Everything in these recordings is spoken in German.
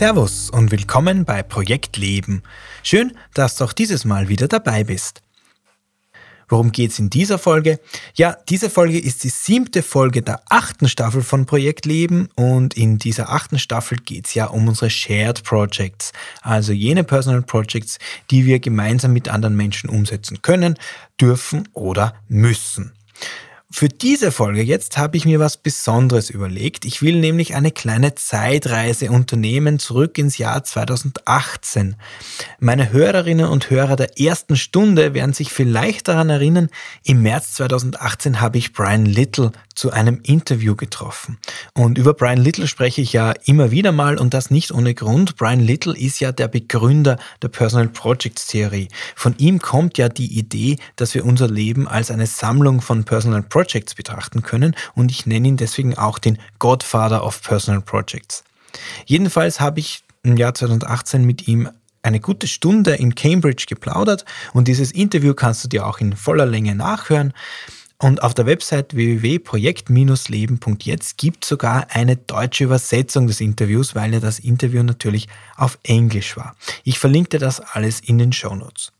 Servus und willkommen bei Projekt Leben. Schön, dass du auch dieses Mal wieder dabei bist. Worum geht's in dieser Folge? Ja, diese Folge ist die siebte Folge der achten Staffel von Projekt Leben und in dieser achten Staffel geht's ja um unsere Shared Projects, also jene Personal Projects, die wir gemeinsam mit anderen Menschen umsetzen können, dürfen oder müssen. Für diese Folge jetzt habe ich mir was Besonderes überlegt. Ich will nämlich eine kleine Zeitreise unternehmen zurück ins Jahr 2018. Meine Hörerinnen und Hörer der ersten Stunde werden sich vielleicht daran erinnern, im März 2018 habe ich Brian Little zu einem Interview getroffen. Und über Brian Little spreche ich ja immer wieder mal und das nicht ohne Grund. Brian Little ist ja der Begründer der Personal Projects Theorie. Von ihm kommt ja die Idee, dass wir unser Leben als eine Sammlung von Personal Projects Projects betrachten können und ich nenne ihn deswegen auch den Godfather of Personal Projects. Jedenfalls habe ich im Jahr 2018 mit ihm eine gute Stunde in Cambridge geplaudert und dieses Interview kannst du dir auch in voller Länge nachhören. Und auf der Website www.projekt-leben.jetzt gibt es sogar eine deutsche Übersetzung des Interviews, weil ja das Interview natürlich auf Englisch war. Ich verlinke dir das alles in den Show Notes.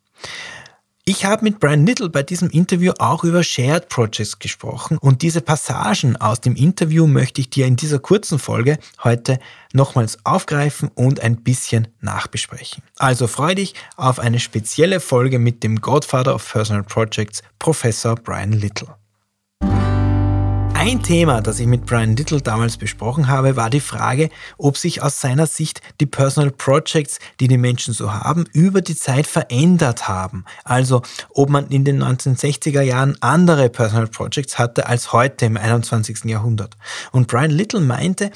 Ich habe mit Brian Little bei diesem Interview auch über Shared Projects gesprochen und diese Passagen aus dem Interview möchte ich dir in dieser kurzen Folge heute nochmals aufgreifen und ein bisschen nachbesprechen. Also freu dich auf eine spezielle Folge mit dem Godfather of Personal Projects, Professor Brian Little. Ein Thema, das ich mit Brian Little damals besprochen habe, war die Frage, ob sich aus seiner Sicht die Personal Projects, die die Menschen so haben, über die Zeit verändert haben. Also ob man in den 1960er Jahren andere Personal Projects hatte als heute im 21. Jahrhundert. Und Brian Little meinte,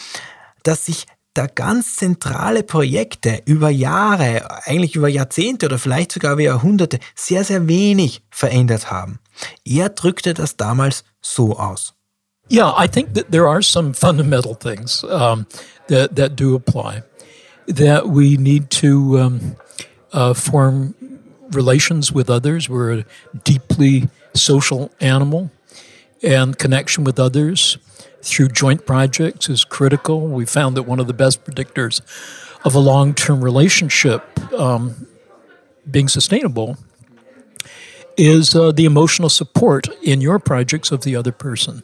dass sich da ganz zentrale Projekte über Jahre, eigentlich über Jahrzehnte oder vielleicht sogar über Jahrhunderte sehr, sehr wenig verändert haben. Er drückte das damals so aus. Yeah, I think that there are some fundamental things um, that that do apply. That we need to um, uh, form relations with others. We're a deeply social animal, and connection with others through joint projects is critical. We found that one of the best predictors of a long-term relationship um, being sustainable is uh, the emotional support in your projects of the other person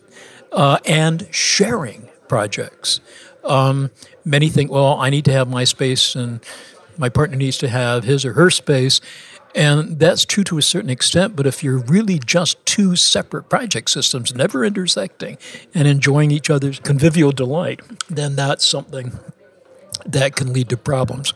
uh, and sharing projects. Um, many think, well, I need to have my space and my partner needs to have his or her space. And that's true to a certain extent, but if you're really just two separate project systems never intersecting and enjoying each other's convivial delight, then that's something that can lead to problems.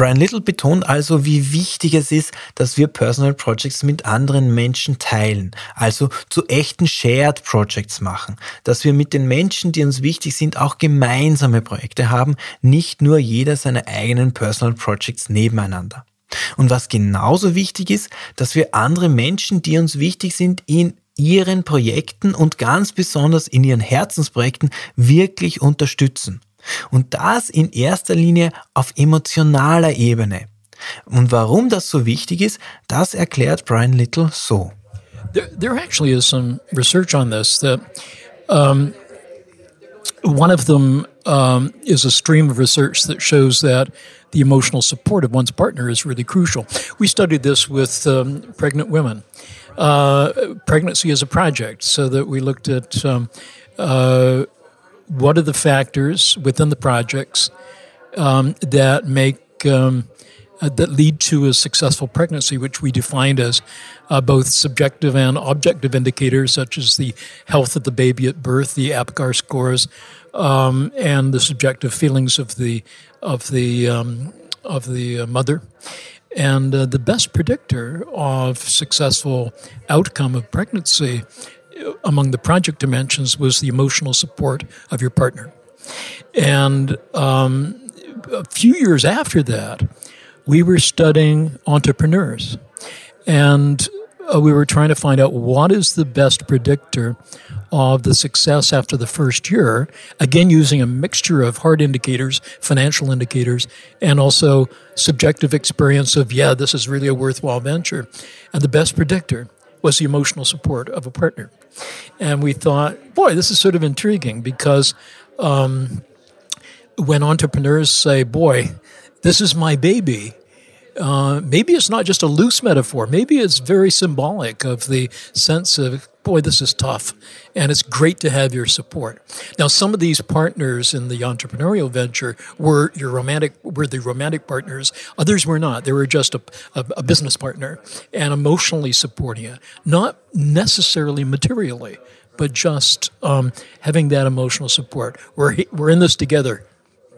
Brian Little betont also, wie wichtig es ist, dass wir Personal Projects mit anderen Menschen teilen, also zu echten Shared Projects machen, dass wir mit den Menschen, die uns wichtig sind, auch gemeinsame Projekte haben, nicht nur jeder seine eigenen Personal Projects nebeneinander. Und was genauso wichtig ist, dass wir andere Menschen, die uns wichtig sind, in ihren Projekten und ganz besonders in ihren Herzensprojekten wirklich unterstützen. Und das in erster Linie auf emotionaler Ebene. Und warum das so wichtig ist, das erklärt Brian Little so. There, there actually is some research on this that um, one of them um, is a stream of research that shows that the emotional support of one's partner is really crucial. We studied this with um, pregnant women. Uh, pregnancy is a project, so that we looked at um, uh, what are the factors within the projects um, that make um, uh, that lead to a successful pregnancy, which we defined as uh, both subjective and objective indicators, such as the health of the baby at birth, the APGAR scores, um, and the subjective feelings of the of the um, of the uh, mother. And uh, the best predictor of successful outcome of pregnancy among the project dimensions was the emotional support of your partner. And um, a few years after that, we were studying entrepreneurs and uh, we were trying to find out what is the best predictor of the success after the first year, again, using a mixture of hard indicators, financial indicators, and also subjective experience of, yeah, this is really a worthwhile venture. And the best predictor was the emotional support of a partner. And we thought, boy, this is sort of intriguing because um, when entrepreneurs say, boy, this is my baby, uh, maybe it's not just a loose metaphor. Maybe it's very symbolic of the sense of, boy, this is tough, and it's great to have your support. Now, some of these partners in the entrepreneurial venture were your romantic, were the romantic partners. Others were not. They were just a, a, a business partner and emotionally supporting you, not necessarily materially, but just um, having that emotional support. We're we're in this together.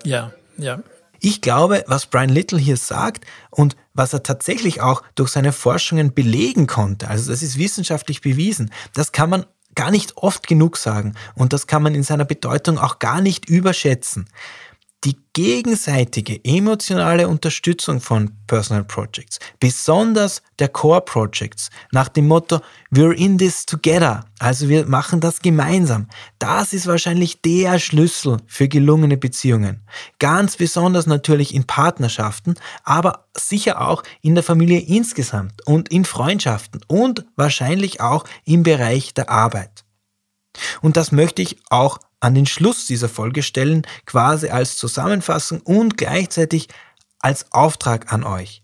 Yeah, yeah. Ich glaube, was Brian Little hier sagt und was er tatsächlich auch durch seine Forschungen belegen konnte, also das ist wissenschaftlich bewiesen, das kann man gar nicht oft genug sagen und das kann man in seiner Bedeutung auch gar nicht überschätzen die gegenseitige emotionale Unterstützung von Personal Projects, besonders der Core Projects, nach dem Motto We're in this together, also wir machen das gemeinsam, das ist wahrscheinlich der Schlüssel für gelungene Beziehungen. Ganz besonders natürlich in Partnerschaften, aber sicher auch in der Familie insgesamt und in Freundschaften und wahrscheinlich auch im Bereich der Arbeit. Und das möchte ich auch an den Schluss dieser Folge stellen, quasi als Zusammenfassung und gleichzeitig als Auftrag an euch.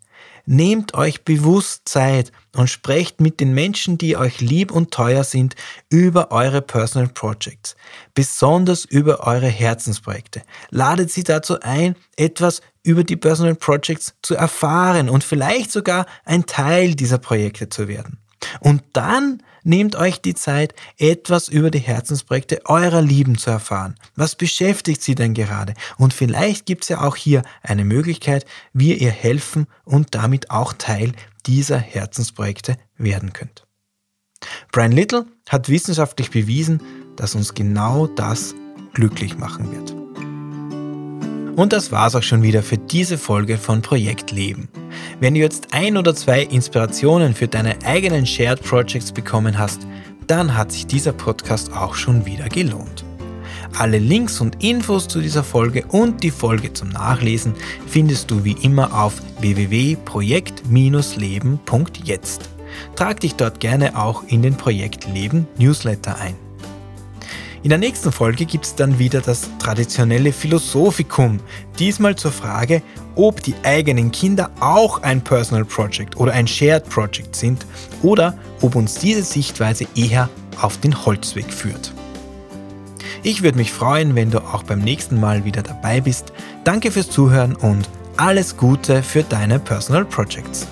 Nehmt euch bewusst Zeit und sprecht mit den Menschen, die euch lieb und teuer sind, über eure Personal Projects, besonders über eure Herzensprojekte. Ladet sie dazu ein, etwas über die Personal Projects zu erfahren und vielleicht sogar ein Teil dieser Projekte zu werden. Und dann nehmt euch die Zeit, etwas über die Herzensprojekte eurer Lieben zu erfahren. Was beschäftigt sie denn gerade? Und vielleicht gibt es ja auch hier eine Möglichkeit, wie ihr helfen und damit auch Teil dieser Herzensprojekte werden könnt. Brian Little hat wissenschaftlich bewiesen, dass uns genau das glücklich machen wird. Und das war's auch schon wieder für diese Folge von Projekt Leben. Wenn du jetzt ein oder zwei Inspirationen für deine eigenen Shared Projects bekommen hast, dann hat sich dieser Podcast auch schon wieder gelohnt. Alle Links und Infos zu dieser Folge und die Folge zum Nachlesen findest du wie immer auf www.projekt-leben.jetzt. Trag dich dort gerne auch in den Projekt Leben Newsletter ein. In der nächsten Folge gibt es dann wieder das traditionelle Philosophikum, diesmal zur Frage, ob die eigenen Kinder auch ein Personal Project oder ein Shared Project sind oder ob uns diese Sichtweise eher auf den Holzweg führt. Ich würde mich freuen, wenn du auch beim nächsten Mal wieder dabei bist. Danke fürs Zuhören und alles Gute für deine Personal Projects.